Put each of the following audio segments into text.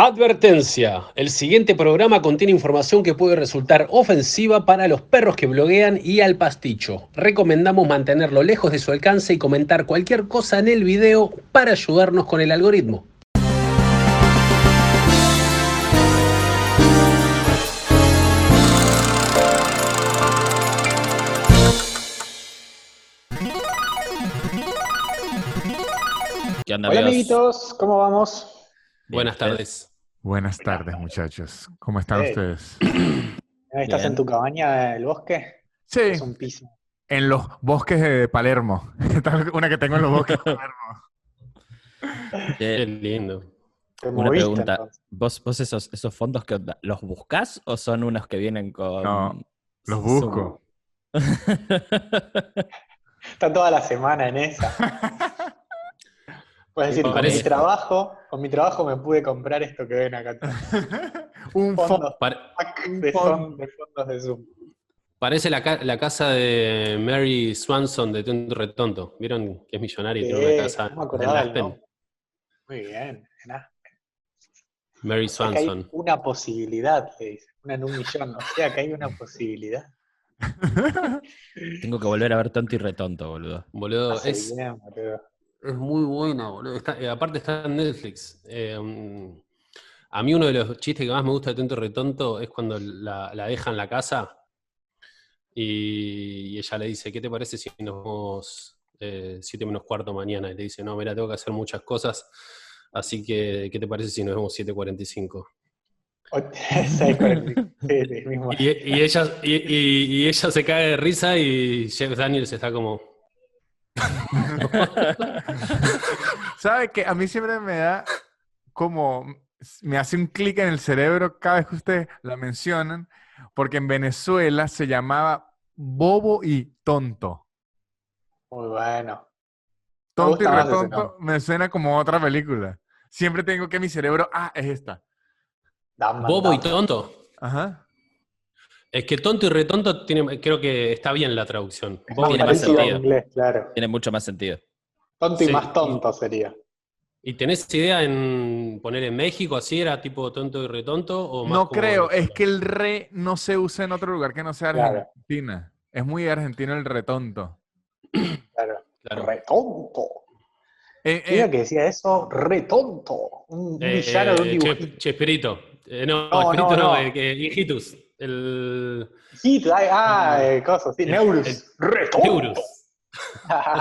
Advertencia. El siguiente programa contiene información que puede resultar ofensiva para los perros que bloguean y al pasticho. Recomendamos mantenerlo lejos de su alcance y comentar cualquier cosa en el video para ayudarnos con el algoritmo. ¿Qué onda, Hola amigos? amiguitos, ¿cómo vamos? Bien, Buenas tardes. Buenas tardes, muchachos. ¿Cómo están ustedes? ¿Estás Bien. en tu cabaña del bosque? Sí, Es un piso. en los bosques de Palermo. Esta es Una que tengo en los bosques de Palermo. Qué lindo. Una moviste, pregunta. entonces. ¿Vos, vos esos, esos fondos que los buscás o son unos que vienen con. No, los busco. Está toda la semana en esa. Puedes decir, Me con mi trabajo, con mi trabajo me pude comprar esto que ven acá. Un fondo. De, de fondos de Zoom. parece la, ca- la casa de Mary Swanson de Tonto Retonto. ¿Vieron que es millonaria y tiene Sí, una casa no me en Aspen? nombre. Muy bien. Mary O sea que hay Swanson. una posibilidad, le dice. Una en un millón. O sea que hay una posibilidad. Tengo que volver a ver tonto y retonto, boludo. Es, bien, boludo. Es muy buena, boludo. Está- eh, aparte está en Netflix. Eh, mm, a mí uno de los chistes que más me gusta de Tonto Retonto es cuando la, la deja en la casa y, y ella le dice, ¿qué te parece si nos vamos eh, siete menos cuarto mañana? Y le dice, no, mira, tengo que hacer muchas cosas, así que, ¿qué te parece si nos vemos 7.45? O- seis cuarenta y-. Y, ella, y, y- y ella se cae de risa y Jeff Daniels está como... ¿Sabe que A mí siempre me da como. Me hace un clic en el cerebro cada vez que ustedes la mencionan, porque en Venezuela se llamaba Bobo y Tonto. Muy bueno. Tonto y Retonto me suena como otra película. Siempre tengo que mi cerebro, ah, es esta. Bobo y tonto. Ajá. Es que tonto y retonto tiene, creo que está bien la traducción. Es más tiene más sentido. inglés, claro. Tiene mucho más sentido. Tonto y Sí, más tonto sería. ¿Y tenés idea en poner en México así era tipo tonto y retonto? O más No como creo, es que el re no se usa en otro lugar que no sea Claro. Argentina. Es muy argentino el retonto. Claro. Claro. Re tonto. Eh, ¿Quién era eh, que decía eso? Re tonto. Un, Eh, villano de un eh, dibujito. Che- Chespirito. Eh, no, No, Chespirito no, no, no. eh, Hijitus. El Hit, ah, eh, cosas, sí. el- Neurus. el- Re tonto. Eurus.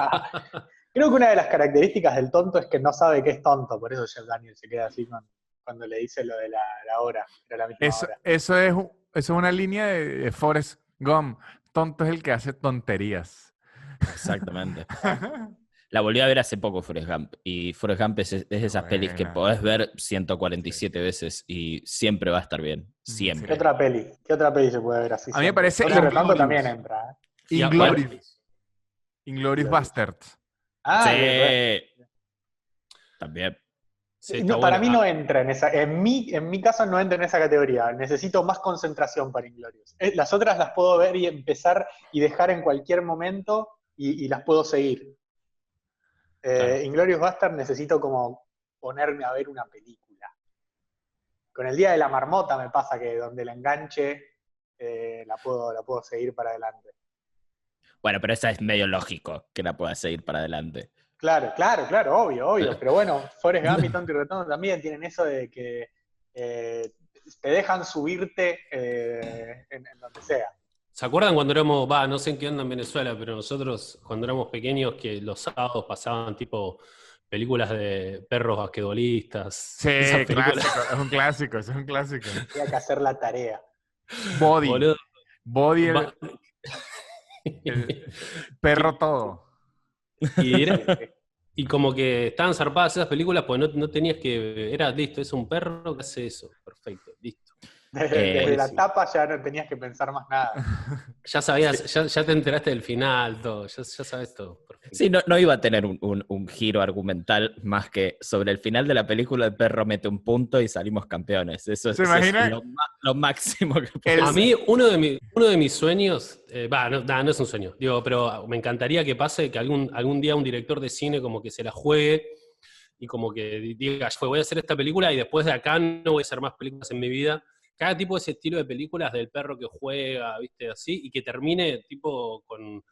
Creo que una de las características del tonto es que no sabe que es tonto. Por eso Jeff Daniel se queda así con- cuando le dice lo de la, la hora. Era la misma eso, hora. eso es, eso es una línea de, de Forrest Gump. Tonto es el que hace tonterías. Exactamente. La volví a ver hace poco, Forrest Gump. Y Forrest Gump es, es de esas pelis que podés ver 147 veces y siempre va a estar bien. ¿Qué Siempre. otra peli? ¿Qué otra peli se puede ver así? A mí me parece Inglorious. también entra. ¿eh? Inglorious. Inglorious. Bastards. Ah, Sí. También. Sí, No, para mí no entra en esa. En mi, en mi caso no entra en esa categoría. Necesito más concentración para Inglorious. Eh, Las otras las puedo ver y empezar y dejar en cualquier momento y, y las puedo seguir. Eh, Claro. Inglorious Bastard necesito como ponerme a ver una película. Con el Día de la Marmota me pasa que donde la enganche eh, la, puedo, la puedo seguir para adelante. Bueno, pero esa es medio lógico que la puedas seguir para adelante. Claro, claro, claro, obvio, obvio. Pero bueno, Forrest Gump y Tonto y Retonto también tienen eso de que eh, te dejan subirte eh, en, en donde sea. ¿Se acuerdan cuando éramos, va, no sé en qué onda en Venezuela, pero nosotros cuando éramos pequeños que los sábados pasaban tipo películas de perros basquetbolistas? Sí, clásico. Es un clásico, eso es un clásico. Tenía que hacer la tarea. Body. Boludo. Body, el, perro todo. y, era- y como que estaban zarpadas esas películas, pues no, no tenías que. Era listo, es un perro que hace eso. Perfecto, listo. Desde, Eh, desde la sí. tapa ya no tenías que pensar más nada. Ya sabías, ya, ya te enteraste del final, todo, ya, ya sabes todo. Sí, no, no iba a tener un, un- un giro argumental más que sobre el final de la película el perro mete un punto y salimos campeones. Eso, es- ¿Se eso es imagina? lo, lo máximo que El- A mí, uno de, mi- uno de mis sueños, eh, va, no, nah, no es un sueño, digo, pero me encantaría que pase que algún, algún día un director de cine como que se la juegue y como que di- diga, "Fue, voy a hacer esta película y después de acá no voy a hacer más películas en mi vida. Cada tipo de ese estilo de películas del perro que juega, viste, así, y que termine tipo con,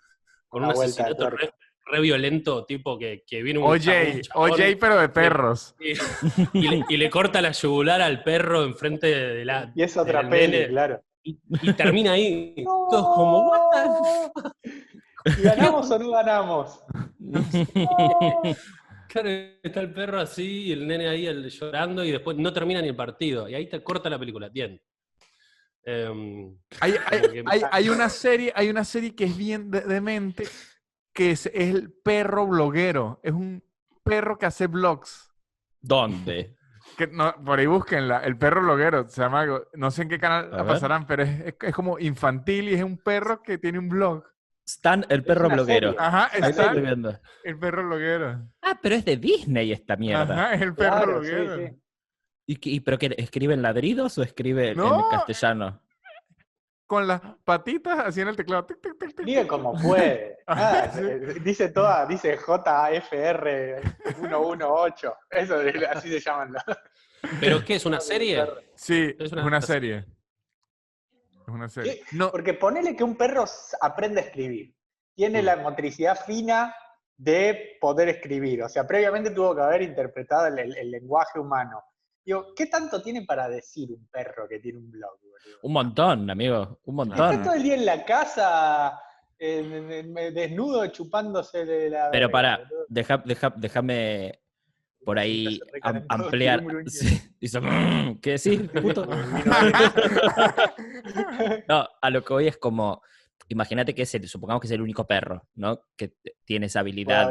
con Una un asesinato re, violento, tipo que, que viene un OJ, chabón- un chabón OJ, pero de perros. y, y le, y le corta la yugular al perro enfrente de la... Y es otra peli, nene, claro. y, y termina ahí. Todos como, "What the ¿Y ganamos o no ganamos? Claro, está el perro así y el nene ahí el- llorando y después no termina ni el partido. Y ahí te corta la película. Bien. Em, Hay, hay- Como que- hay- hay una serie, hay una serie que es bien de- demente, que es, es el perro bloguero. Es un perro que hace vlogs. ¿Dónde? Que no, por ahí búsquenla, el perro bloguero, se llama, no sé en qué canal A la ver. pasarán, pero es, es- es como infantil y es un perro que tiene un blog. Stan, el perro bloguero. Ajá, está estoy viendo. el perro bloguero. Ah, pero es de Disney esta mierda. Ajá, es el perro Claro, bloguero. sí. ¿Y, qué- y pero qué, escribe en ladridos o escribe en No. castellano? Con las patitas así en el teclado. tic, tic, tic, tic. como puede. Ah, sí. eh, Dice toda, dice JFR 118. Eso, así se llaman. ¿Pero qué? ¿Es una serie? Sí, Es es una- una, serie. Es una serie. No, Porque ponele que un perro aprende a escribir. Tiene la motricidad fina de poder escribir. O sea, previamente tuvo que haber interpretado el, el- el lenguaje humano. Digo, ¿qué tanto tiene para decir un perro que tiene un blog? boludo? Un montón, amigo. Un Está montón. todo el día en la casa, en- en- en- desnudo, chupándose de la. Pero verga, deja, deja- déjame por ahí am- ampliar. Sí, hizo, "Mm", ¿Qué decís? puto? No, a lo que hoy es como, imagínate que es el, supongamos que es el único perro, ¿no? Que tiene esa habilidad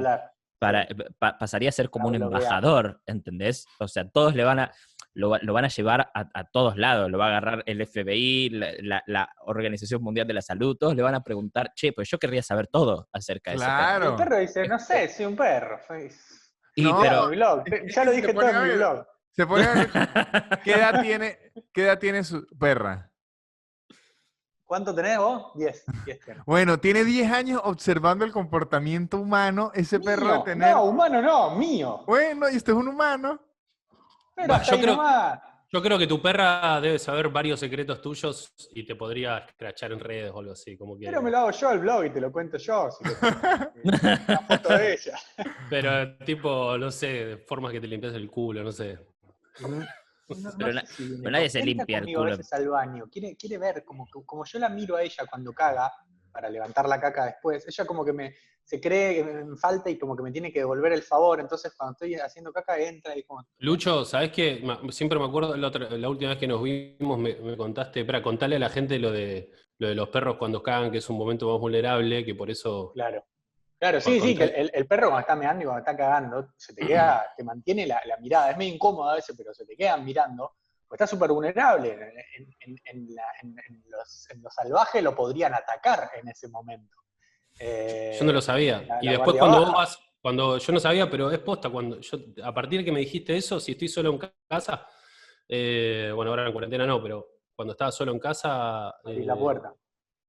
para, eh, pa- pasaría a ser como un embajador, ¿entendés? O sea, todos le van a, lo, lo van a llevar a, a todos lados, lo va a agarrar el FBI, la, la- la Organización Mundial de la Salud, todos le van a preguntar, che, pues yo querría saber todo acerca de ese perro". Claro. El perro dice, no sé, soy un perro. soy- Y No, pero, mi blog. es Ya lo dije todo en mi blog. Se pone a ver qué edad tiene, qué edad tiene su perra. ¿Cuánto tenés vos? 10. 10 tengo. Bueno, tiene 10 años observando el comportamiento humano, ese perro de tener. No, humano no, mío. Bueno, y usted es un humano. Pero Va, hasta yo ahí creo- nomás. Yo creo que tu perra debe saber varios secretos tuyos y te podría escrachar en redes o algo así. Como que... Pero me lo hago yo el blog y te lo cuento yo. si. Una foto de ella. Pero tipo, no sé, formas que te limpias el culo, no sé. No- Pero no na- sé si viene pero nadie se limpia el culo. al baño. Quiere, quiere ver, como, como yo la miro a ella cuando caga, para levantar la caca después, ella como que me se cree que me falta y como que me tiene que devolver el favor. Entonces cuando estoy haciendo caca entra y como... Lucho, ¿sabes qué? Siempre me acuerdo, la, otra- la última vez que nos vimos me, me contaste, para contarle a la gente lo de, lo de los perros cuando cagan, que es un momento más vulnerable, que por eso... Claro. Claro, sí, sí, que el perro cuando está meando y cuando está cagando, se te queda, te mantiene la, la mirada. Es medio incómodo a veces, pero se te quedan mirando. Está súper vulnerable. En, en- en la- en- en los, en lo salvaje lo podrían atacar en ese momento. Eh, Yo no lo sabía. la- y la después cuando vos vas, cuando yo no sabía, pero es posta, cuando yo, a partir de que me dijiste eso, si estoy solo en casa, eh, bueno, ahora en cuarentena no, pero cuando estaba solo en casa, Abrís la eh, puerta.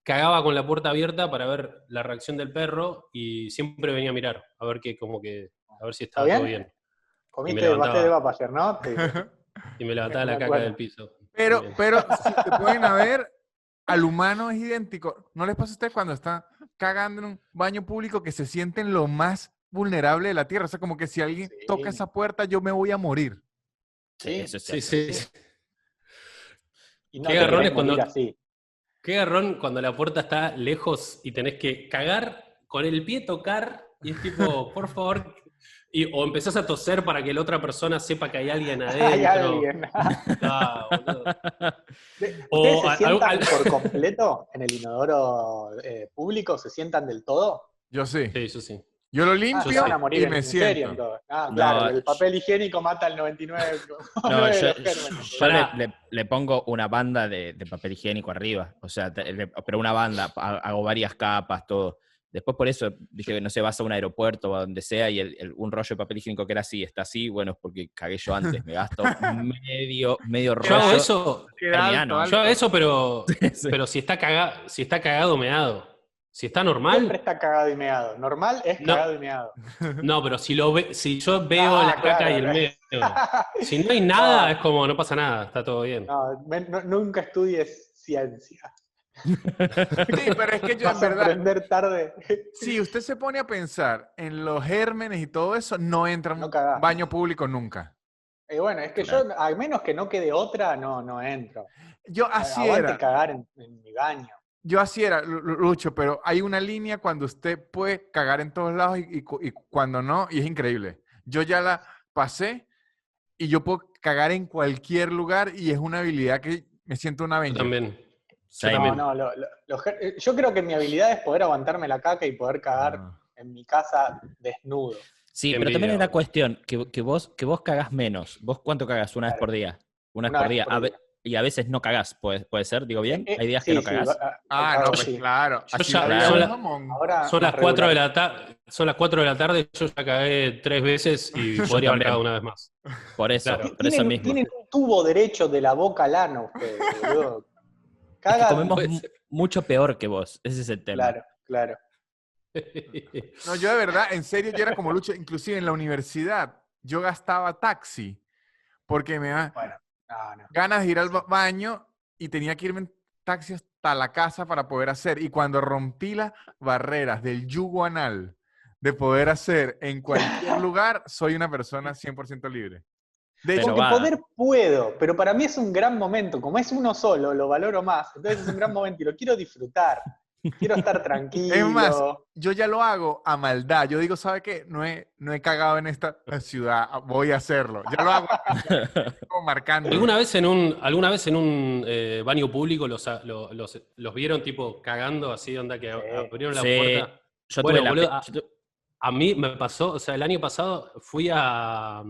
cagaba con la puerta abierta para ver la reacción del perro y siempre venía a mirar, a ver que como que, a ver si estaba ¿Está todo bien? bien. Comiste pastel de papa ayer, ¿no? Te- Y me levantaba la caca del piso. Pero, Bien. pero si te pueden ver, al humano es idéntico. ¿No les pasa a ustedes cuando están cagando en un baño público que se sienten lo más vulnerable de la tierra? O sea, como que si alguien Sí. toca esa puerta, yo me voy a morir. Sí, eso es Sí, sí. y no Qué garrón cuando- así. Qué garrón cuando la puerta está lejos y tenés que cagar con el pie tocar y es tipo, por favor, y, o empezás a toser para que la otra persona sepa que hay alguien adentro. Hay alguien. Ah, boludo. ¿Ustedes O se al- sientan al- por completo en el inodoro eh, público? ¿Se sientan del todo? Yo sí. Sí, yo sí. Yo lo Ah, limpio se van a morir y en, me siento. Ah, No, claro, el yo- papel higiénico mata al 99. No, yo, yo le, le- le pongo una banda de, de papel higiénico arriba. O sea, te- le- pero una banda, ha- hago varias capas, todo. Después por eso dije, no sé, vas a un aeropuerto o a donde sea y el- el- un rollo de papel higiénico que era así, está así, bueno, es porque cagué yo antes. Me gasto medio, medio Yo hago rollo. eso, alto, yo hago eso, pero, Sí. pero si está cagado, si está cagado, me hago. Si está Siempre normal, está cagado y meado. Normal es No. cagado y meado. no, pero si lo ve, si yo veo Ah, la caca claro, y el claro. medio, si no hay nada, No. es como no pasa nada, está todo bien. No, no- nunca estudies ciencia. Sí, pero es que yo en verdad, aprender tarde. si usted se pone a pensar en los gérmenes y todo eso, no entra No un baño público nunca. Y bueno, es que yo, a menos que no quede otra, no, no entro. Yo así Aguante era. cagar en, en mi baño. Yo así era, Lu- Lu- Lucho, pero hay una línea cuando usted puede cagar en todos lados y, y cu- y cuando no, y es increíble. Yo ya la pasé y yo puedo cagar en cualquier lugar y es una habilidad que me siento una avenger. también. También. No, no, lo- lo- lo eh, yo creo que mi habilidad es poder aguantarme la caca y poder cagar Ah. en mi casa desnudo. Sí, Qué pero también envidia, es la cuestión que, que vos, que vos cagás menos. ¿Vos cuánto cagás? ¿Una vez Claro. por día? Una vez Una por vez día. por A ve- día. y a veces no cagás, ¿puede, puede ser? ¿Digo bien? Eh, Hay días sí, que no sí, cagás. Ah, cago, no, pues sí. claro. Yo ya- la son. Ahora Son las más 4 de la tarde, son las 4 de la tarde, yo ya cagué tres veces y podría haber también. cagado una vez más. Por eso, Claro. por eso mismo. tienen un tubo derecho de la boca al ano ustedes, boludo. Es que comemos ser. mucho peor que vos. Ese es el tema. Claro, claro. No, yo de verdad, en serio, yo era como Lucho, inclusive en la universidad, yo gastaba taxi porque me da Bueno, no, no. ganas de ir al ba- baño y tenía que irme en taxi hasta la casa para poder hacer. Y cuando rompí las barreras del yugo anal de poder hacer en cualquier lugar, soy una persona 100% libre. De hecho, Porque va. poder puedo, pero para mí es un gran momento. Como es uno solo, lo valoro más. Entonces es un gran momento y lo quiero disfrutar. Quiero estar tranquilo. Es más, yo ya lo hago a maldad. Yo digo, ¿sabe qué? No he, no he cagado en esta ciudad, voy a hacerlo. Ya lo hago como marcando. ¿Alguna vez en un, alguna vez en un eh, baño público los, los, los vieron tipo cagando así, onda que Sí. abrieron la Sí. puerta? Yo Bueno, tuve la boludo, A mí me pasó, o sea, el año pasado fui a,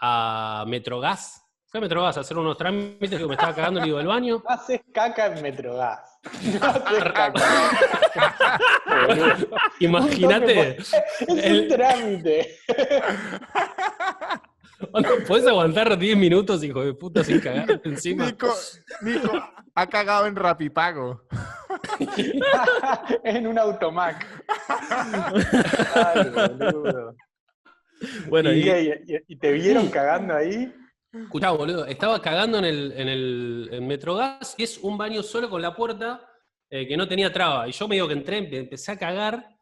a Metrogas. Fui a Metrogas a hacer unos trámites que me estaba cagando y le digo, ¿el baño? No haces caca en Metrogas. No haces caca. Boludo. Imagínate, Es el- un trámite. onda, ¿podés aguantar 10 minutos, hijo de puta, sin cagar encima? Nico, Nico ha cagado en Rapipago. en un automac. Ay, boludo. Bueno, ¿Y, te vieron cagando ahí? Escuchá, boludo, estaba cagando en el, en el en Metrogas y es un baño solo con la puerta eh, que no tenía traba. Y yo medio que entré, me empecé a cagar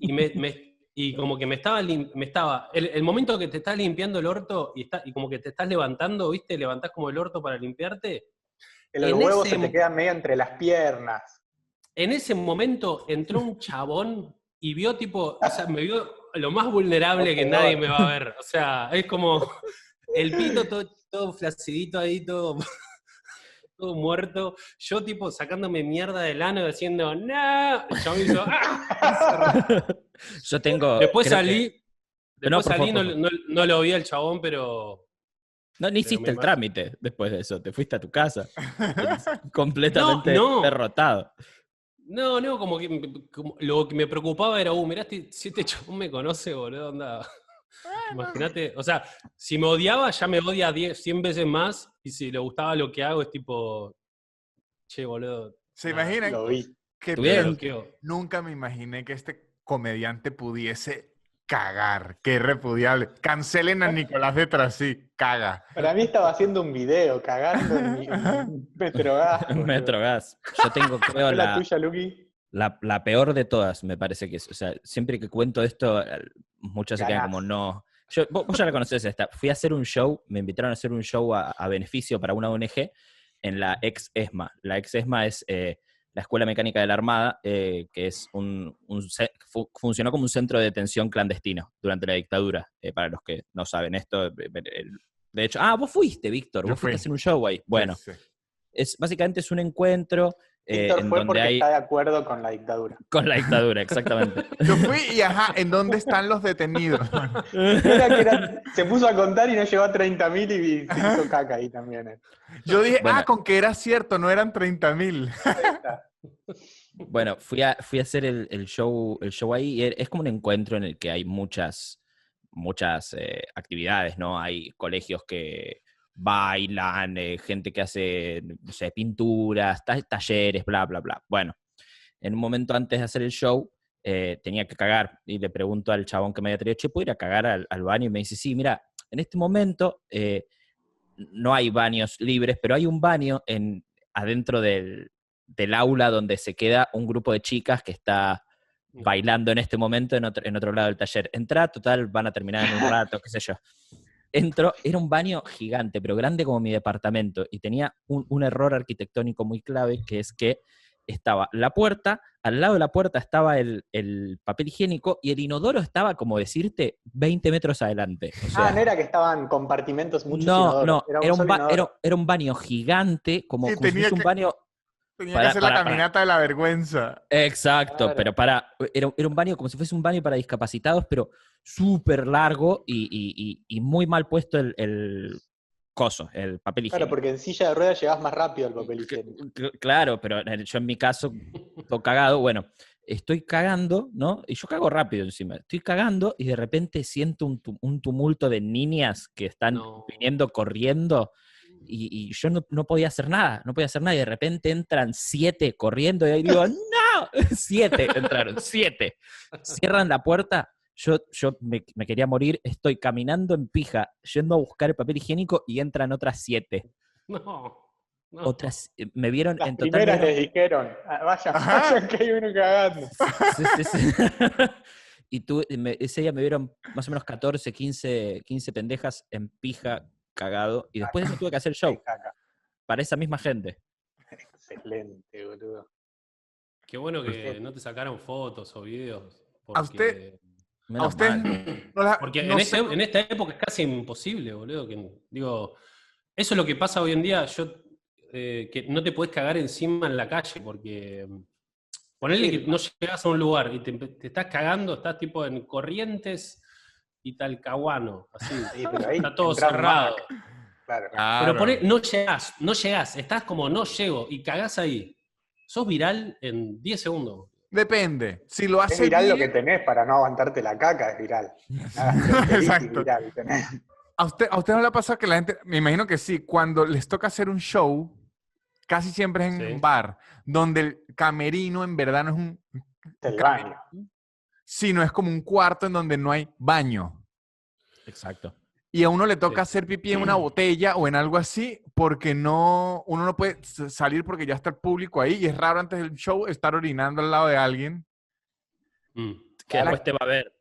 y, me, me- y como que me estaba, me estaba el, el momento que te estás limpiando el orto y, está, y como que te estás levantando, ¿viste? Levantás como el orto para limpiarte. Que los En huevos ese se te quedan medio entre las piernas. En ese momento entró un chabón y vio tipo, o sea, me vio lo más vulnerable que nadie me va a ver. O sea, es como el pito todo, todo flacidito ahí, todo, todo muerto. Yo tipo sacándome mierda del ano diciendo, no. El chabón hizo, "Ah". yo tengo. Después salí, que- después No, salí, no, no- no lo vi al chabón, pero... No, no hiciste el trámite después de eso. Te fuiste a tu casa. completamente No, no. derrotado. No, no, como que me- como- lo que me preocupaba era, uh, mirá, este- si este chabón me conoce, boludo, onda. Imagínate, o sea, si me odiaba, ya me odia 10, 100 veces más, y si le gustaba lo que hago, es tipo, che, boludo, ¿Se Nah, imaginan? Lo vi. que bloqueo. Nunca me imaginé que este comediante pudiese cagar. Qué repudiable. Cancelen a Nicolás de Trasí. Caga. Para mí estaba haciendo un video cagando en mi en Metrogas. Yo tengo, creo, ¿Es la la, tuya, Luqui? la, la peor de todas, me parece que es. O sea, siempre que cuento esto, muchos se quedan como no. Yo, vos, vos ya la conocés esta. Fui a hacer un show, me invitaron a hacer un show a, a beneficio para una ONG en la ex ESMA. La ex ESMA es eh, la Escuela Mecánica de la Armada, eh, que es un, un ce- fu- funcionó como un centro de detención clandestino durante la dictadura. eh, para los que no saben esto, eh, de hecho, ah, vos fuiste, Víctor, vos fuiste fui. a hacer un show ahí. Bueno, Sí, sí. es básicamente es un encuentro eh, Víctor en fue donde porque hay está de acuerdo con la dictadura. con la dictadura, exactamente. Yo fui y ajá, ¿en dónde están los detenidos? Era que era- se puso a contar y no llegó a 30.000 y se hizo caca ahí también. eh. Yo dije, Bueno. ah, con que era cierto, no eran 30 mil. Bueno, fui a, fui a hacer el, el show, el show ahí y er- es como un encuentro en el que hay muchas, muchas eh, actividades, ¿no? Hay colegios que bailan, eh, gente que hace, no sé, pinturas, ta- talleres, bla, bla, bla. Bueno, en un momento antes de hacer el show, eh, tenía que cagar y le pregunto al chabón que me había traído, che, ¿puedo ir a cagar al, al baño? Y me dice, sí, mira, en este momento eh, no hay baños libres, pero hay un baño en, adentro del, del aula donde se queda un grupo de chicas que está bailando en este momento en otro, en otro lado del taller. Entra, total, van a terminar en un rato, qué sé yo. Entro, era un baño gigante, pero grande como mi departamento, y tenía un, un error arquitectónico muy clave, que es que estaba la puerta, al lado de la puerta estaba el, el papel higiénico y el inodoro estaba, como decirte, 20 metros adelante. O sea, ah, no era que estaban compartimentos muchos no, inodoros, no, un era un, ba- era- era un baño gigante, como, Sí, como si un baño Tenía Para- que hacer para- la para. caminata de la vergüenza. Exacto, Claro. pero para. Era, era un baño como si fuese un baño para discapacitados, pero súper largo y, y- y- y muy mal puesto el, el coso, el papel higiénico. Claro, porque en silla de ruedas llegás más rápido al papel higiénico. cl- Claro, pero en- yo en mi caso, todo cagado, bueno, estoy cagando, ¿no? Y yo cago rápido encima. Estoy cagando y de repente siento un tumulto de niñas que están No. viniendo corriendo y, y yo no, no podía hacer nada, no podía hacer nada y de repente entran siete corriendo y ahí digo, ¡no! Siete entraron, siete. Cierran la puerta. Yo, yo me, me quería morir, estoy caminando en pija, yendo a buscar el papel higiénico y entran otras siete. No. no. Otras, eh, me vieron Las en total. primeras vieron- les dijeron, "Ah, vayan, Ajá. vayan que hay uno cagando. Sí, sí, sí. y tú, me- ese día me vieron más o menos 14, 15, 15 pendejas en pija cagado. Y después de eso tuve que hacer show para esa misma gente. Excelente, boludo. Qué bueno que no te sacaron fotos o videos. A usted- porque- A Menos usted no la- Porque no en, este- en esta época es casi imposible, boludo. Que, digo, eso es lo que pasa hoy en día. Yo, eh, que no te puedes cagar encima en la calle, porque mm, ponele Sí. que no llegas a un lugar y te, te estás cagando, estás tipo en Corrientes y Talcahuano, así. Sí, pero ahí Está todo cerrado. Claro. Claro. Pero poné- no llegás, no llegás, estás como no llego y cagás ahí. Sos viral en 10 segundos. Depende. Si lo Es hace viral lo que tenés para no aguantarte la caca, es viral. Exacto. viral tenés. ¿A usted, ¿A usted no le ha pasado que la gente, me imagino que sí, cuando les toca hacer un show, casi siempre es en Sí. un bar, donde el camerino en verdad no es un, El baño. sino es como un cuarto en donde no hay baño. Exacto. Y a uno le toca Sí. hacer pipí en una botella o en algo así, porque no, uno no puede salir porque ya está el público ahí y es raro antes del show estar orinando al lado de alguien. Mm. Que después te va a ver.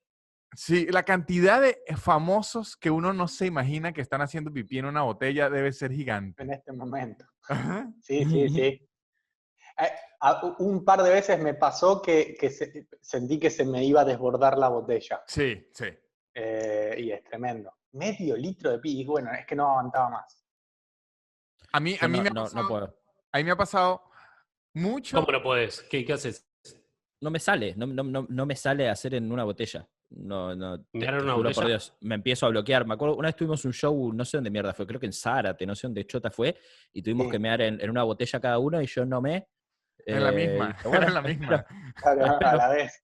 Sí, la cantidad de famosos que uno no se imagina que están haciendo pipí en una botella debe ser gigante. En este momento. Ajá. Sí, sí, sí. Eh, a- Un par de veces me pasó que, que se- sentí que se me iba a desbordar la botella. Sí, sí. Eh, y es tremendo. Medio litro de pi. Y bueno, es que no aguantaba más. A mí, a mí no, me ha no- no pasado, puedo. a mí me ha pasado mucho. ¿Cómo no podés? ¿Qué, qué haces? No me sale, no, no- no- no me sale hacer en una botella. No, no, te, ¿Mirar en te una juro por? Dios. Me empiezo a bloquear. Me acuerdo, una vez tuvimos un show, no sé dónde mierda fue, creo que en Zárate, no sé dónde Chota fue, y tuvimos Sí. que mear en, en una botella cada uno y yo no me. En la eh, misma, dije, bueno, en la misma. Claro, a la vez.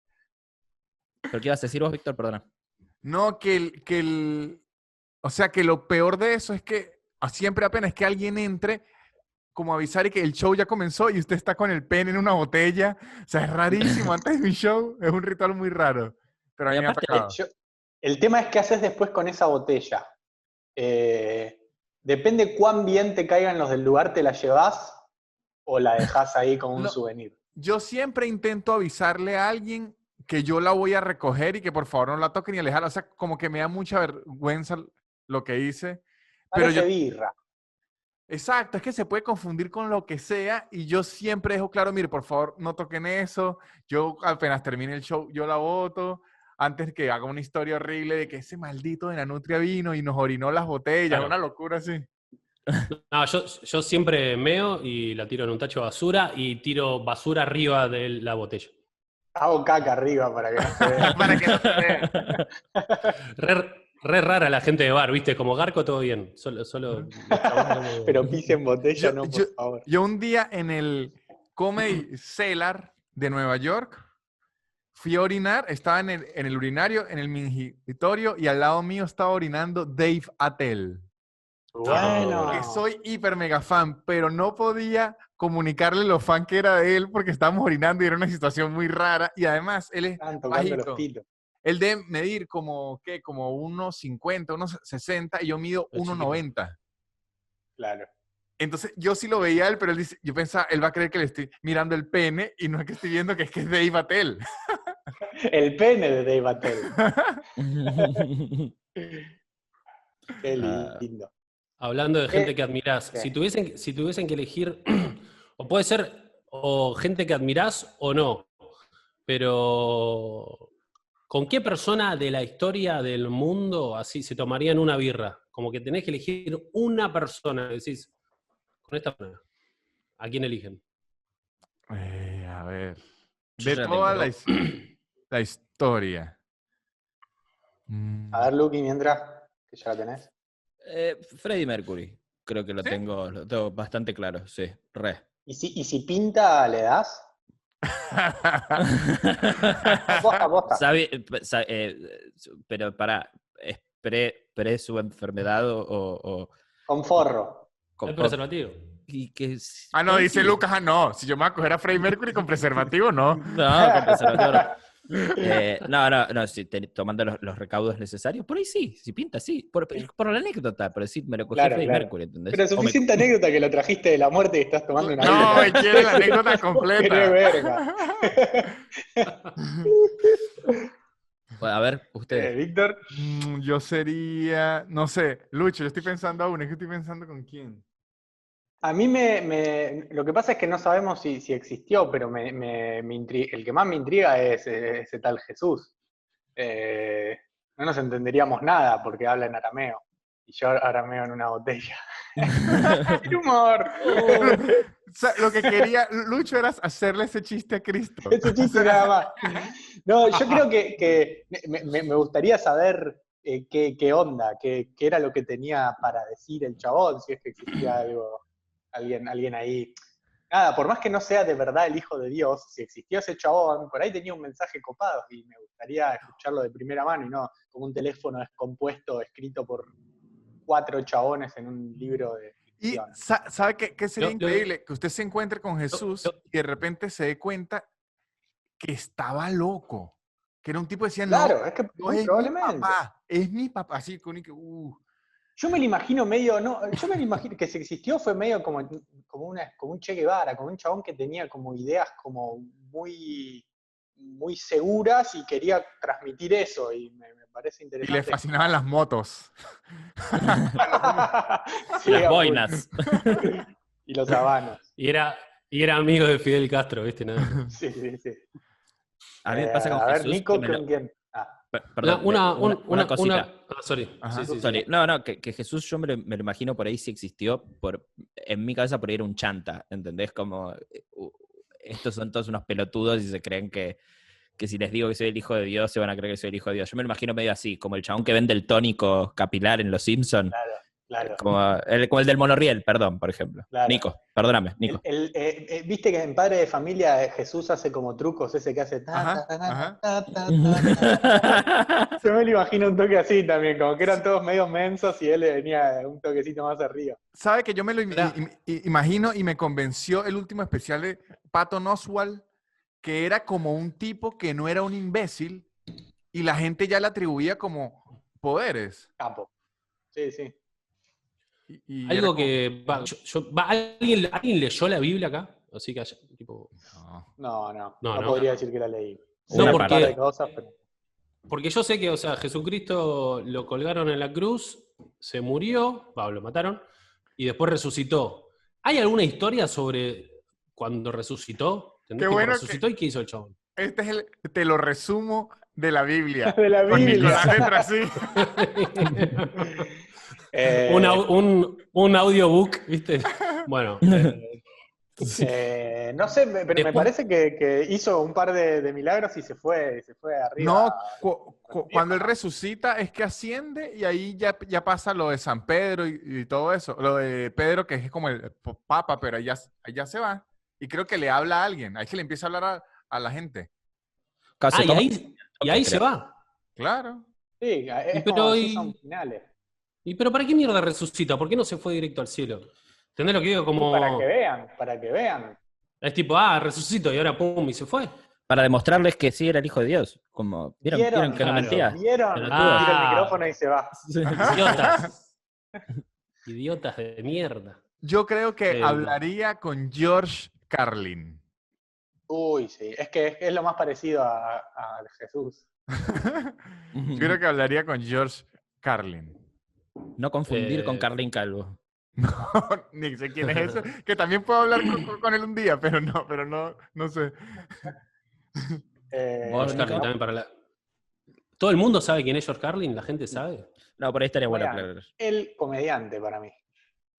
¿Pero qué ibas a decir vos, Víctor? Perdona. No, que el, que el, o sea, que lo peor de eso es que siempre apenas que alguien entre, como avisar y que el show ya comenzó y usted está con el pen en una botella. O sea, es rarísimo antes de un show, es un ritual muy raro. Pero a mí me ha tocado. Yo- el tema es qué haces después con esa botella. Eh, depende cuán bien te caigan los del lugar, te la llevas o la dejas ahí como un No. souvenir. Yo siempre intento avisarle a alguien que yo la voy a recoger y que por favor no la toquen ni alejarla. O sea, como que me da mucha vergüenza lo que hice. Pero yo, birra. Exacto, es que se puede confundir con lo que sea y yo siempre dejo claro, mire, por favor, no toquen eso. Yo apenas termine el show, yo la voto antes que haga una historia horrible de que ese maldito de la Nutria vino y nos orinó las botellas, Claro. una locura así. No, yo, yo siempre meo y la tiro en un tacho de basura y tiro basura arriba de la botella. Hago caca arriba para que no se vea. Para que no se vea. Re, re rara la gente de bar, ¿viste? Como Garco todo bien. Solo, solo como- Pero pise en botella, Yo- no, por yo- favor. Yo un día en el Comedy Cellar de Nueva York fui a orinar, estaba en el, en el urinario, en el mingitorio y al lado mío estaba orinando Dave Attell. Bueno. Que soy hiper mega fan, pero no podía comunicarle lo fan que era de él porque estábamos orinando y era una situación muy rara. Y además, él es bajito. Él debe medir como, ¿qué? Como unos 50, unos 60 y yo mido Es chiquito. 1,90. Claro. Entonces yo sí lo veía a él, pero él dice, yo pensaba, él va a creer que le estoy mirando el pene y no es que estoy viendo que es que es Dave Attell. El pene de Dave Attell. Qué Ah. lindo. Hablando de gente Eh, que admirás, ¿qué? si tuviesen, si tuviesen que elegir, o puede ser o gente que admirás o no, pero ¿con qué persona de la historia del mundo así se tomarían una birra? Como que tenés que elegir una persona, decís, con esta persona, ¿a quién eligen? Eh, a ver. De toda la, his- la historia. Mm, A ver, Lucky, mientras, que ya la tenés. Eh, Freddie Mercury. Creo que lo ¿Sí? tengo, lo tengo bastante claro, sí. Re. ¿Y si, y si pinta, le das? Posta, posta. Sabe- eh, eh, pero para, ¿es pre, pre su enfermedad o, o- o Con forro. con- ¿El preservativo? y que ah, no, dice. Lucas, ah, no. Si yo me voy a coger a Freddie Mercury con preservativo, no. No, con preservativo no. Eh, no, no, no, te- tomando los, los recaudos necesarios, por ahí sí, si pinta, sí, por, por la anécdota, pero sí, me lo cogí Claro, Freddie claro. Mercury, ¿entendés? Pero O me- suficiente anécdota que lo trajiste de la muerte y estás tomando una No, él quiere la anécdota completa. verga. a ver, Eh, ustedes. Víctor, Mm, Yo sería, no sé, Lucho, yo estoy pensando aún, es que estoy pensando con quién. A mí me, me- Lo que pasa es que no sabemos si, si existió, pero me, me- me intri- el que más me intriga es ese tal Jesús. Eh, no nos entenderíamos nada porque habla en arameo. Y yo arameo en una botella. ¡Qué humor! O sea, lo que quería Lucho era hacerle ese chiste a Cristo. Ese chiste nada más. No, yo creo que, que me, me- me gustaría saber eh, qué, qué onda, qué, qué era lo que tenía para decir el chabón, si es que existía algo, alguien, alguien ahí. Nada, por más que no sea de verdad el hijo de Dios, si existió ese chabón, por ahí tenía un mensaje copado y me gustaría escucharlo de primera mano y no como un teléfono descompuesto escrito por cuatro chabones en un libro de Y sa- ¿sabe qué, qué sería Yo- yo- increíble? Que usted se encuentre con Jesús yo- y de repente se dé cuenta que estaba loco. Que era un tipo que decía, Claro, no, es que no es mi papá, es mi papá. Así, con que, uh, Yo me lo imagino medio, no, yo me lo imagino que si existió fue medio como, como, una, como un Che Guevara, como un chabón que tenía como ideas como muy, muy seguras y quería transmitir eso y me, me parece y interesante. le fascinaban las motos. Sí, Las boinas. Y los habanos. Y era, y era amigo de Fidel Castro, ¿viste? Nada. Sí, sí, sí. A mí me Eh, pasa con a ver. Nico, que me lo- ¿con quién? Una, una, una, cosita. una- ah, sorry. Sí, sí. No, no, que, que Jesús yo me lo, me lo imagino por ahí si existió, por, en mi cabeza por ahí era un chanta, ¿entendés? Como estos son todos unos pelotudos y se creen que, que si les digo que soy el hijo de Dios, se van a creer que soy el hijo de Dios. Yo me lo imagino medio así, como el chabón que vende el tónico capilar en Los Simpsons, claro, claro. como el, como el del monorriel, perdón, por ejemplo. Claro. Nico, perdóname, Nico. El- el, eh, eh, Viste que en Padre de Familia eh, Jesús hace como trucos, ese que hace. Se me lo imagino un toque así también, como que eran todos medio mensos y él le venía un toquecito más arriba. ¿Sabe que yo me lo im- imagino y me convenció el último especial de Patton Oswald, que era como un tipo que no era un imbécil y la gente ya le atribuía como poderes. Capo. Sí, sí. Y- y era Algo como- que. va, yo- yo- va, ¿alguien, ¿Alguien leyó la Biblia acá? Así que, haya- tipo. No. No, no, No, no, no. podría decir que la leí. No, porque- cosas, pero- Porque yo sé que, o sea, Jesucristo lo colgaron en la cruz, se murió, va, lo mataron, y después resucitó. ¿Hay alguna historia sobre cuando resucitó? ¿Entendés? Qué bueno que- resucitó y qué hizo el chabón. Este es el, te lo resumo de la Biblia. de la Con Biblia. Letra, sí. Eh, un, un, un audiobook, ¿viste? Bueno, eh, eh, no sé, me- pero me parece que, que hizo un par de, de milagros y se fue, se fue arriba. No, cu- cu- cuando él resucita es que asciende y ahí ya, ya pasa lo de San Pedro y, y todo eso. Lo de Pedro, que es como el papa, pero allá, allá se va. Y creo que le habla a alguien. Ahí que le empieza a hablar a, a la gente. Casi ah, y ahí, y ahí se va. Claro. Sí, es Pero como y- son finales. ¿Y pero para qué mierda resucita? ¿Por qué no se fue directo al cielo? ¿Entendés lo que digo? Como. Para que vean, para que vean. Es tipo, ah, resucito y ahora pum, y se fue. Para demostrarles que sí era el hijo de Dios. Como, ¿vieron, ¿Vieron? ¿vieron que no Claro. mentía? ¿Vieron? Pero Tira el micrófono y se va. Idiotas. Idiotas de mierda. Yo creo que Eh, hablaría con George Carlin. Uy, sí. Es que es, es lo más parecido a, a Jesús. Yo creo que hablaría con George Carlin. No confundir con Eh, Carlin Calvo. No, ni sé quién es ese. Que también puedo hablar con, él un día, pero no, pero no, no sé. Eh, George Nico. Carlin también para la- ¿Todo el mundo sabe quién es George Carlin? ¿La gente sabe? No, por ahí estaría bueno el comediante para mí.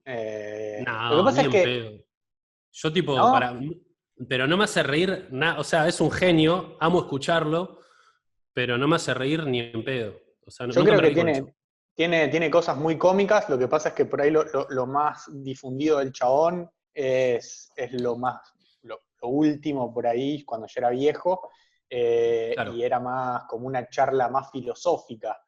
Eh, No, lo que pasa es que pedo. Yo tipo, ¿No? para... Pero no me hace reír, nada o sea, es un genio, amo escucharlo, pero no me hace reír ni en pedo. O sea, yo creo que tiene, tiene, tiene cosas muy cómicas. Lo que pasa es que por ahí lo, lo- lo más difundido del chabón es, es lo más lo, lo último por ahí cuando yo era viejo. eh, Claro. Y era más como una charla más filosófica.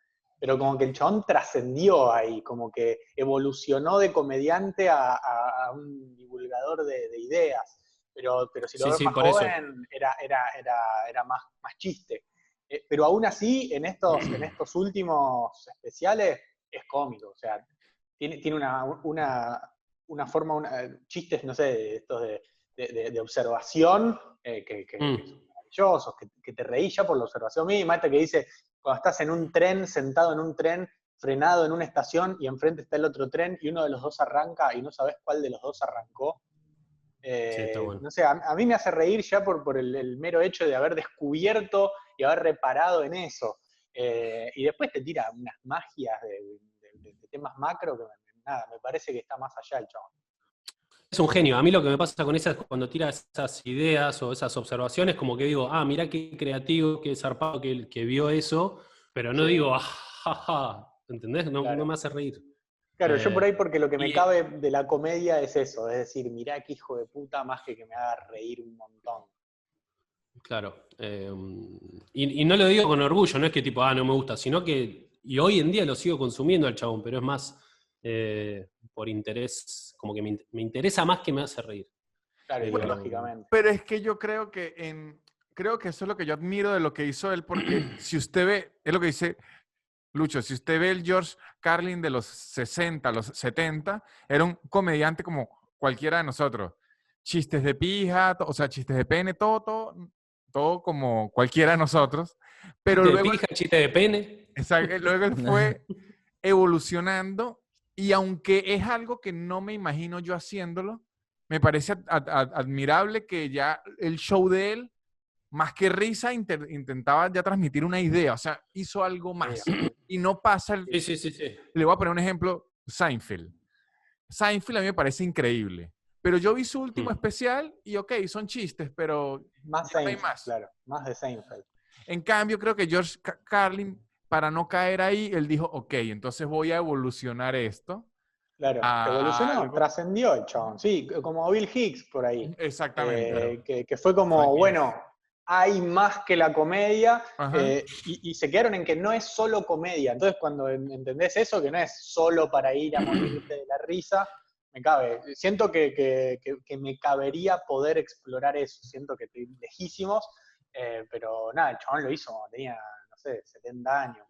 Pero como que el chabón trascendió ahí, como que evolucionó de comediante a, a- a un divulgador de, de ideas. Pero, pero si lo Sí, ves sí, más por joven, era, era, era, era más, más chiste. Eh, pero aún así, en estos, en estos últimos especiales, es cómico. O sea, tiene, tiene una, una, una forma, una- chistes, no sé, estos de, de- de- de observación, eh, que, que- Mm. que son maravillosos, que, que te reís ya por la observación misma. Este que dice, cuando estás en un tren, sentado en un tren, frenado en una estación, y enfrente está el otro tren, y uno de los dos arranca, y no sabes cuál de los dos arrancó. Eh, Sí, está bueno. No sé, a, a mí me hace reír ya por, por el, el mero hecho de haber descubierto y haber reparado en eso. Eh, y después te tira unas magias de, de- de- de temas macro que me, nada, me parece que está más allá el chabón. Es un genio. A mí lo que me pasa con esas, cuando tira esas ideas o esas observaciones, como que digo, ah, mirá qué creativo, qué zarpado que, que vio eso, pero no Sí. digo, ah, ja, ja", ¿entendés? No, Claro. no me hace reír. Claro, yo Eh, por ahí porque lo que me y- cabe de la comedia es eso, es decir, mirá qué hijo de puta más que que me haga reír un montón. Claro. eh, y, y no lo digo con orgullo, no es que tipo, ah, no me gusta, sino que, y hoy en día lo sigo consumiendo al chabón, pero es más eh, por interés, como que me, me interesa más que me hace reír. Claro, Pero- ideológicamente. Pero es que yo creo que en, creo que eso es lo que yo admiro de lo que hizo él, porque si usted ve, es lo que dice Lucho, si usted ve el George Carlin de los 60, los 70, era un comediante como cualquiera de nosotros. Chistes de pija, o sea, chistes de pene, todo, todo, todo como cualquiera de nosotros. Pero Chiste luego, de pija, chiste de pene. Exacto, luego él fue evolucionando y aunque es algo que no me imagino yo haciéndolo, me parece ad- ad- ad- admirable que ya el show de él, más que risa, intentaba ya transmitir una idea, o sea, hizo algo más. Y no pasa el... Sí, sí, sí, sí. Le voy a poner un ejemplo, Seinfeld. Seinfeld a mí me parece increíble, pero yo vi su último Mm. especial y ok, son chistes, pero Más Ya no hay Seinfeld, más. claro, más de Seinfeld. En cambio, creo que George Ca- Carlin, para no caer ahí, él dijo, ok, entonces voy a evolucionar esto. Claro, evolucionó, algo. trascendió el chabón. Sí, como Bill Hicks por ahí. Exactamente. Eh, que, que fue como, bueno, hay más que la comedia, eh, y, y se quedaron en que no es solo comedia. Entonces, cuando en- entendés eso, que no es solo para ir a morirte de la risa, me cabe. Siento que, que- que- que me cabería poder explorar eso. Siento que estoy lejísimos, eh, pero nada, el chabón lo hizo tenía, no sé, 70 años.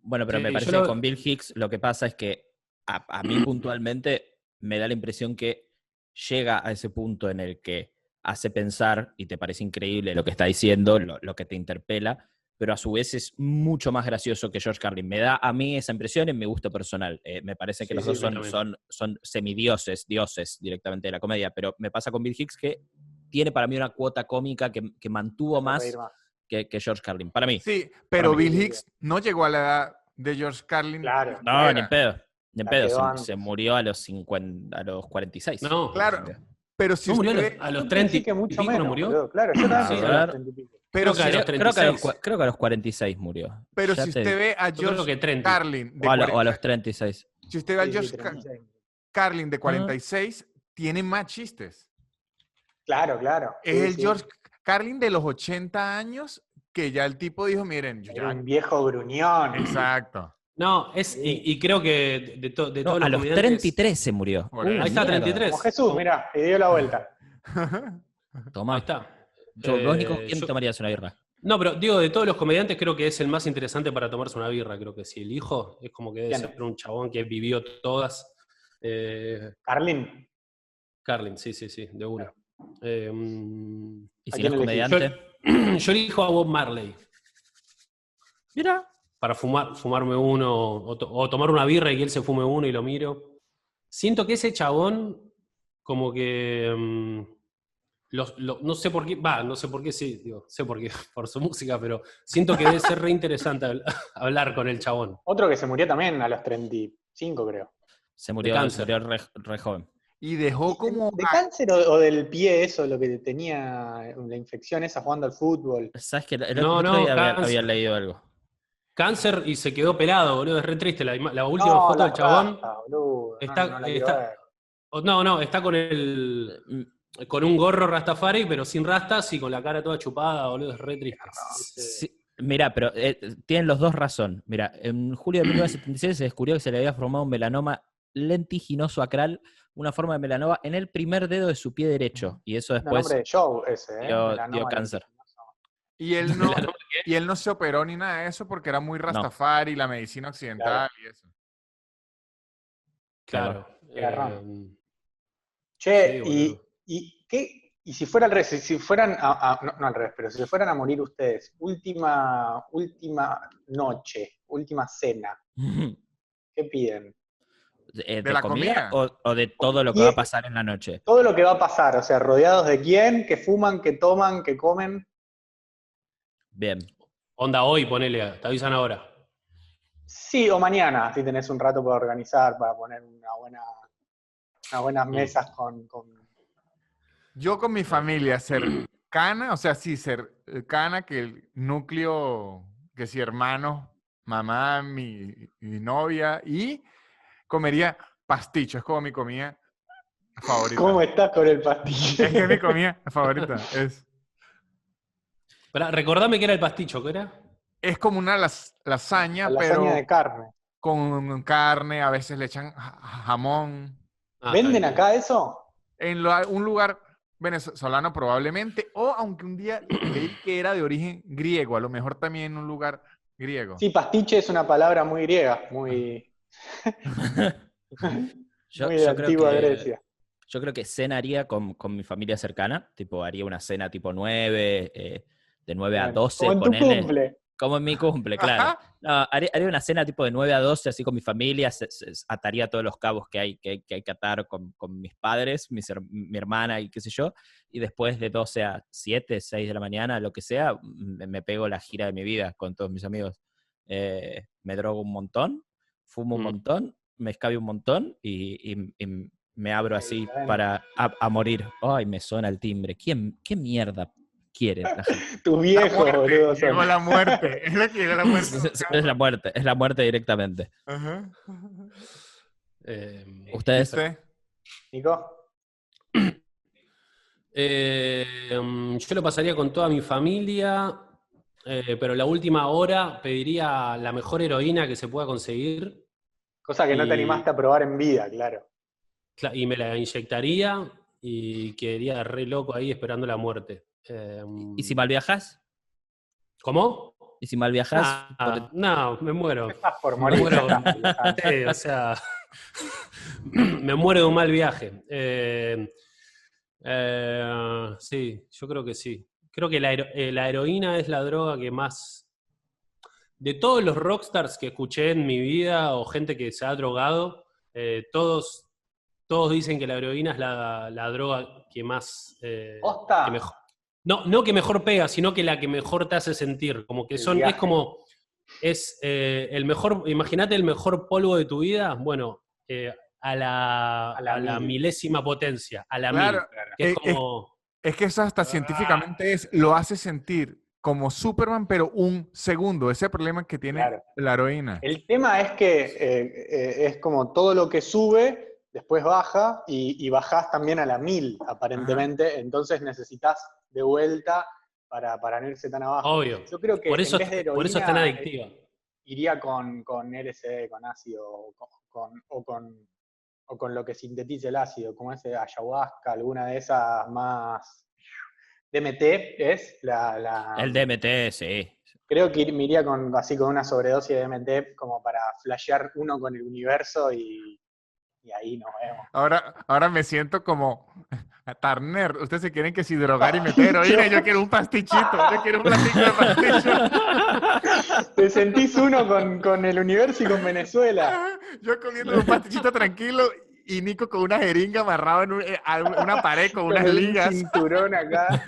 Bueno, pero Sí, me parece lo- que con Bill Hicks lo que pasa es que a, a mí puntualmente me da la impresión que llega a ese punto en el que hace pensar y te parece increíble lo que está diciendo, lo, lo que te interpela, pero a su vez es mucho más gracioso que George Carlin. Me da a mí esa impresión en mi gusto personal. Eh, me parece que Sí, los dos sí, son, son, son semidioses, dioses directamente de la comedia, pero me pasa con Bill Hicks que tiene para mí una cuota cómica que, que mantuvo más que, que George Carlin. Para mí. Sí, pero mí. Bill Hicks no llegó a la edad de George Carlin. Claro. No, ni en pedo. Ni en pedo. Se, murió a los 50, a los 46. No, Claro. Pero si ¿No murió usted a los Yo 30 pensé y que mucho pico no menos, murió? boludo. Claro, yo también Sí, a que a los ver. 30 y pico. pero creo que si, a los Creo, creo que a los, 36. creo que a los 46 murió. pero Ya si te usted ve a 30. Carlin de O a, lo- o a 40 los 36. si usted ve a Sí, sí, 36. Carlin de 46, tiene más chistes. Claro, claro. Es Sí, el sí. George Carlin de los 80 años que ya el tipo dijo, miren, ya... un viejo gruñón. Exacto. No, es, y, y creo que de, de to- de No, todos a los los comediantes- 33 se murió. Ahí está, mierda. 33. Como Jesús, mirá, y dio la vuelta. Tomá. Ahí está. Yo, vos, Nico, Eh, ¿quién yo- tomarías una birra? No, pero digo, de todos los comediantes creo que es el más interesante para tomarse una birra, creo que sí. El hijo es como que debe ser un chabón que vivió todas. Eh, Carlin. Carlin, sí, sí, sí, de una. Eh, mm, ¿Y ¿a si no es comediante? yo elijo a Bob Marley Mira. Para fumar, fumarme uno o, to- o tomar una birra y que él se fume uno y lo miro. Siento que ese chabón, como que. mm, los- lo- no sé por qué, va, no sé por qué, sí, digo, sé por qué, por su música, pero siento que debe ser re interesante habl- hablar con el chabón. Otro que se murió también a los 35, creo. Se murió, cáncer. se murió re, re joven. Y dejó como... ¿De cáncer o, o del pie eso, lo que tenía la infección esa jugando al fútbol? ¿Sabes que el, el No, otro no, día había, cáncer. había leído algo? Cáncer y se quedó pelado, boludo, es re triste. La, ima- la última No, foto la del chabón. boludo, no, está- no está- No, no, está con el. Mm, con un gorro rastafari, pero sin rastas y con la cara toda chupada, boludo, es re triste. Sí, mira, pero eh, tienen los dos razón. Mira, en julio de 1976 se descubrió que se le había formado un melanoma lentiginoso acral, una forma de melanoma en el primer dedo de su pie derecho. Y eso No, después nombre de show ese, ¿eh? dio- Melanoma dio cáncer. Y él no, ¿Melanoma y él no se operó ni nada de eso porque era muy rastafari, la medicina occidental y eso. Claro. Eh, Che, Sí, y, y qué? Y si fuera al revés, si- fueran a, a- no, no al revés, pero si se fueran a morir ustedes, última, última noche, última cena, ¿qué piden? Eh, ¿De, ¿De la comida, comida? O, o de todo lo que Y- va a pasar en la noche? Todo lo que va a pasar, o sea, rodeados de quién, que fuman, que toman, que comen. Bien. onda hoy, ponele, te avisan ahora. Sí, o mañana, si tenés un rato para organizar, para poner una buena, unas buenas mesas con, con- Yo con mi familia cercana, o sea, sí, cercana que el núcleo, que si hermano, mamá, mi, mi novia, y comería pasticho, es como mi comida favorita. ¿Cómo estás con el pastillo? Es que es mi comida favorita. Es, Pará, recordame que era el pasticho, ¿qué era? es como una las- lasaña, La pero lasaña de carne. con carne, a veces le echan ja- jamón. Ah, ¿Venden acá eso? En lo- un lugar venezolano probablemente, o aunque un día leí que era de origen griego, a lo mejor también en un lugar griego. Sí, pastiche es una palabra muy griega, muy, Yo, muy de yo creo antigua que, Grecia. yo creo que cenaría con, con mi familia cercana, tipo haría una cena tipo 9, eh, de 9 a Bueno, 12, Como en tu cumple. Como en mi cumple, claro. No, haría, haría una cena tipo de 9 a 12, así con mi familia, se- se- ataría todos los cabos que hay que, que, hay que atar con, con mis padres, mis mi hermana y qué sé yo, y después de 12 a 7, 6 de la mañana, lo que sea, me, me pego la gira de mi vida con todos mis amigos. Eh, me drogo un montón, fumo un Mm. montón, me escabio un montón y, y- y me abro así para a, a morir. Ay, me suena el timbre. ¿Quién, ¿Qué mierda quiere la gente? Tu La viejo, muerte, boludo. llegó la muerte. Es la que llegó la muerte. Es, es- es la muerte, es la muerte directamente. Ajá. Eh, Ustedes, ¿Usted? Nico, eh, mm, yo lo pasaría con toda mi familia, eh, pero la última hora pediría la mejor heroína que se pueda conseguir cosa que no te animaste a probar en vida, claro. cla- y me la inyectaría y quedaría re loco ahí esperando la muerte. Eh, ¿y si mal viajas? ¿Cómo? ¿Y si mal viajas? Ah, no, me muero. Estás por Me morir. muero. ya Sí, o sea, me muero de un mal viaje. Eh, eh, sí, yo creo que sí. Creo que la, hero- eh, la heroína es la droga que más... De todos los rockstars que escuché en mi vida o gente que se ha drogado, eh, todos, todos dicen que la heroína es la, la droga que más... eh, mejor- no, no que mejor pega, sino que la que mejor te hace sentir. Como que son, es como, es eh, el mejor, imagínate el mejor polvo de tu vida, bueno, eh, a, la, A la a la mil. milésima potencia, a la Claro, mil. Que es eh, como, Es que eso hasta científicamente es, lo hace sentir como Superman, pero un segundo. Ese problema que tiene Claro. la heroína. El tema es que eh, eh, es como todo lo que sube, después baja y, y bajás también a la mil, aparentemente. Entonces necesitas de vuelta para, para no irse tan abajo. obvio. Yo creo que Por eso, en vez de por eso es tan heroína, adictiva. iría con, con LSD, con ácido, o con, o con, o con lo que sintetice el ácido, como ese ayahuasca, alguna de esas más... DMT es la... la- El DMT, sí. Creo que me iría con, así con una sobredosis de DMT como para flashear uno con el universo y, y ahí nos vemos. Ahora, ahora me siento como Tarner. Ustedes se quieren que si drogar y meter heroína. Yo quiero un pastichito. Yo quiero un platico de pasticho. Te sentís uno con, con el universo y con Venezuela. Yo comiendo un pastichito tranquilo y Nico con una jeringa amarrado en un- eh, una pared con unas ligas. cinturón acá.